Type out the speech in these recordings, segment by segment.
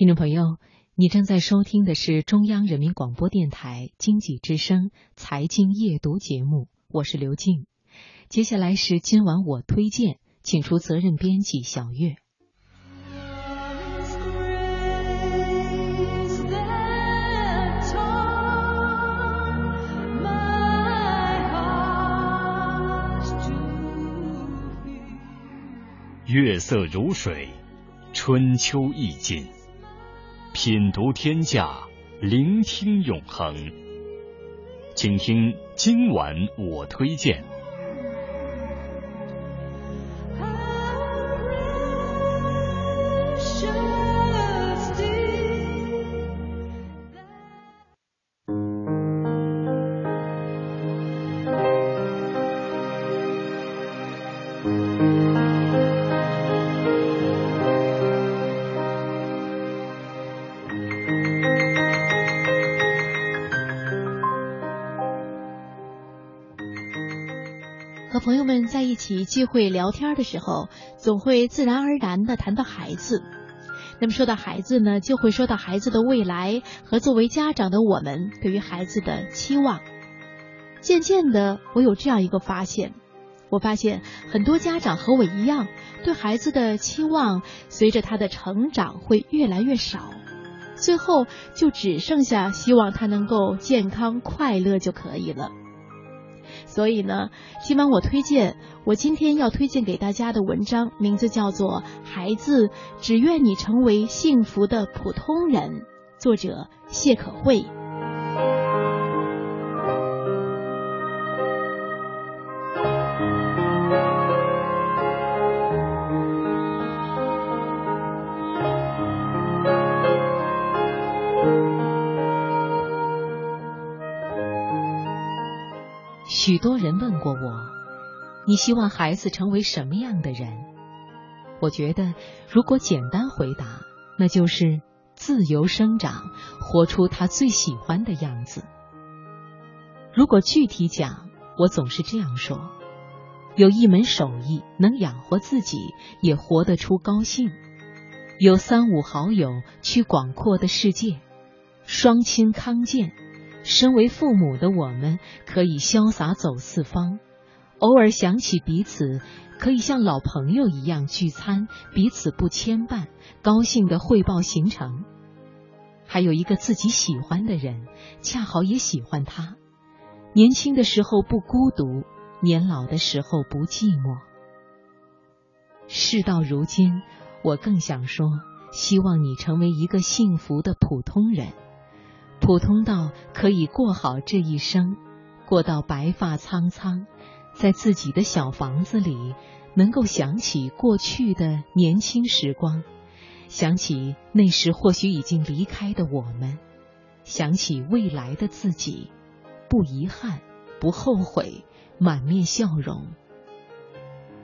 听众朋友，你正在收听的是中央人民广播电台经济之声财经夜读节目，我是刘静。接下来是今晚我推荐，请出责任编辑小月。月色如水，春秋意境。品读天下，聆听永恒。请听今晚我推荐。朋友们在一起聚会聊天的时候，总会自然而然的谈到孩子。那么说到孩子呢，就会说到孩子的未来和作为家长的我们对于孩子的期望。渐渐的，我有这样一个发现，我发现很多家长和我一样，对孩子的期望随着他的成长会越来越少，最后就只剩下希望他能够健康快乐就可以了。所以呢，今晚我推荐我今天要推荐给大家的文章，名字叫做《孩子只愿你成为幸福的普通人》，作者谢可慧。许多人问过我，你希望孩子成为什么样的人？我觉得，如果简单回答，那就是自由生长，活出他最喜欢的样子。如果具体讲，我总是这样说：有一门手艺，能养活自己，也活得出高兴；有三五好友，去广阔的世界，双亲康健。身为父母的我们，可以潇洒走四方，偶尔想起彼此，可以像老朋友一样聚餐，彼此不牵绊，高兴的汇报行程。还有一个自己喜欢的人，恰好也喜欢他。年轻的时候不孤独，年老的时候不寂寞。事到如今，我更想说，希望你成为一个幸福的普通人。普通到可以过好这一生，过到白发苍苍，在自己的小房子里，能够想起过去的年轻时光，想起那时或许已经离开的我们，想起未来的自己，不遗憾，不后悔，满面笑容。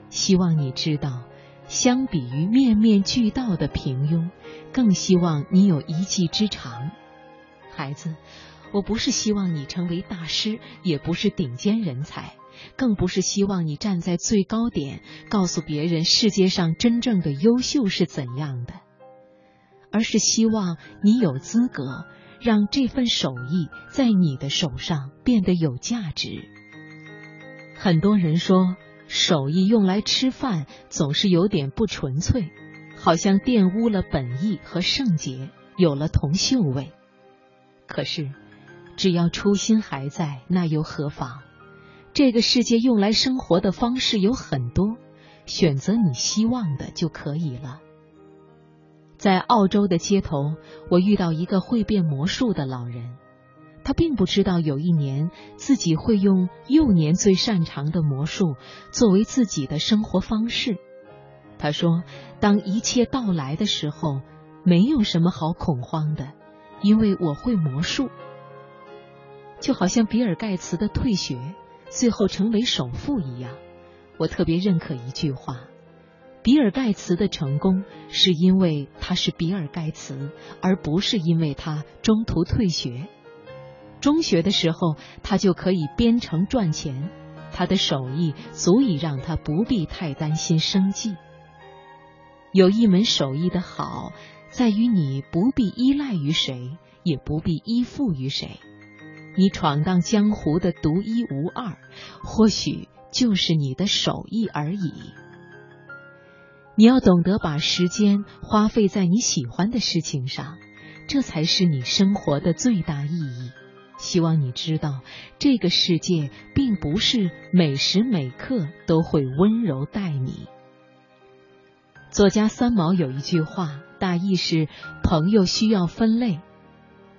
希望你知道，相比于面面俱到的平庸，更希望你有一技之长。孩子，我不是希望你成为大师，也不是顶尖人才，更不是希望你站在最高点告诉别人世界上真正的优秀是怎样的，而是希望你有资格让这份手艺在你的手上变得有价值。很多人说，手艺用来吃饭总是有点不纯粹，好像玷污了本意和圣洁，有了铜锈味。可是，只要初心还在，那又何妨？这个世界用来生活的方式有很多，选择你希望的就可以了。在澳洲的街头，我遇到一个会变魔术的老人，他并不知道有一年自己会用幼年最擅长的魔术作为自己的生活方式。他说：“当一切到来的时候，没有什么好恐慌的。”因为我会魔术，就好像比尔盖茨的退学，最后成为首富一样。我特别认可一句话：比尔盖茨的成功是因为他是比尔盖茨，而不是因为他中途退学。中学的时候，他就可以编程赚钱，他的手艺足以让他不必太担心生计。有一门手艺的好，在于你不必依赖于谁，也不必依附于谁。你闯荡江湖的独一无二，或许就是你的手艺而已。你要懂得把时间花费在你喜欢的事情上，这才是你生活的最大意义。希望你知道，这个世界并不是每时每刻都会温柔待你。作家三毛有一句话，大意是：朋友需要分类，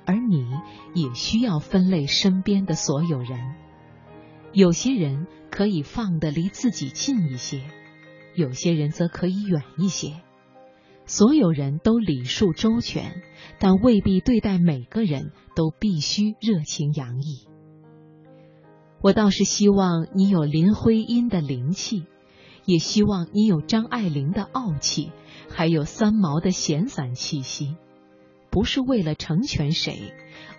而你也需要分类身边的所有人。有些人可以放得离自己近一些，有些人则可以远一些。所有人都礼数周全，但未必对待每个人都必须热情洋溢。我倒是希望你有林徽因的灵气。也希望你有张爱玲的傲气，还有三毛的闲散气息，不是为了成全谁，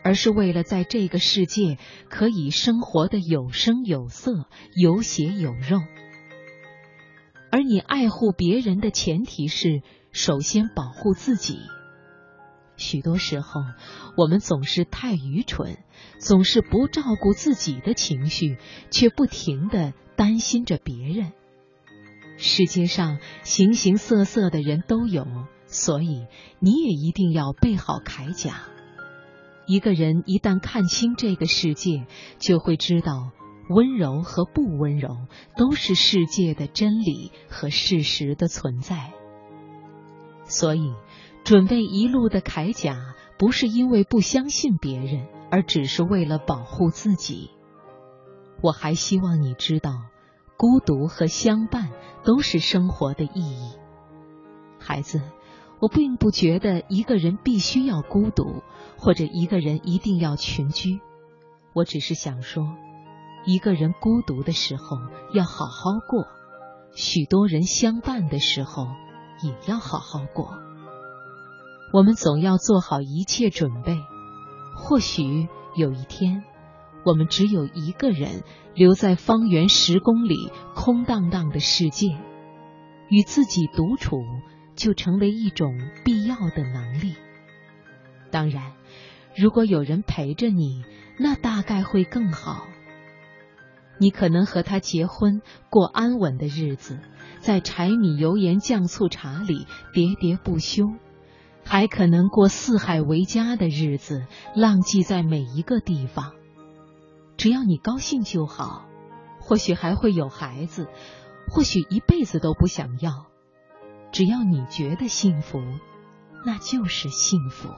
而是为了在这个世界可以生活的有声有色、有血有肉。而你爱护别人的前提是，首先保护自己。许多时候，我们总是太愚蠢，总是不照顾自己的情绪，却不停的担心着别人。世界上形形色色的人都有，所以你也一定要备好铠甲。一个人一旦看清这个世界，就会知道温柔和不温柔都是世界的真理和事实的存在。所以，准备一路的铠甲，不是因为不相信别人，而只是为了保护自己。我还希望你知道。孤独和相伴都是生活的意义。孩子，我并不觉得一个人必须要孤独，或者一个人一定要群居。我只是想说，一个人孤独的时候要好好过，许多人相伴的时候也要好好过。我们总要做好一切准备，或许有一天。我们只有一个人留在方圆十公里空荡荡的世界，与自己独处就成为一种必要的能力。当然，如果有人陪着你，那大概会更好。你可能和他结婚，过安稳的日子，在柴米油盐酱醋茶里喋喋不休；还可能过四海为家的日子，浪迹在每一个地方。只要你高兴就好，或许还会有孩子，或许一辈子都不想要。只要你觉得幸福，那就是幸福。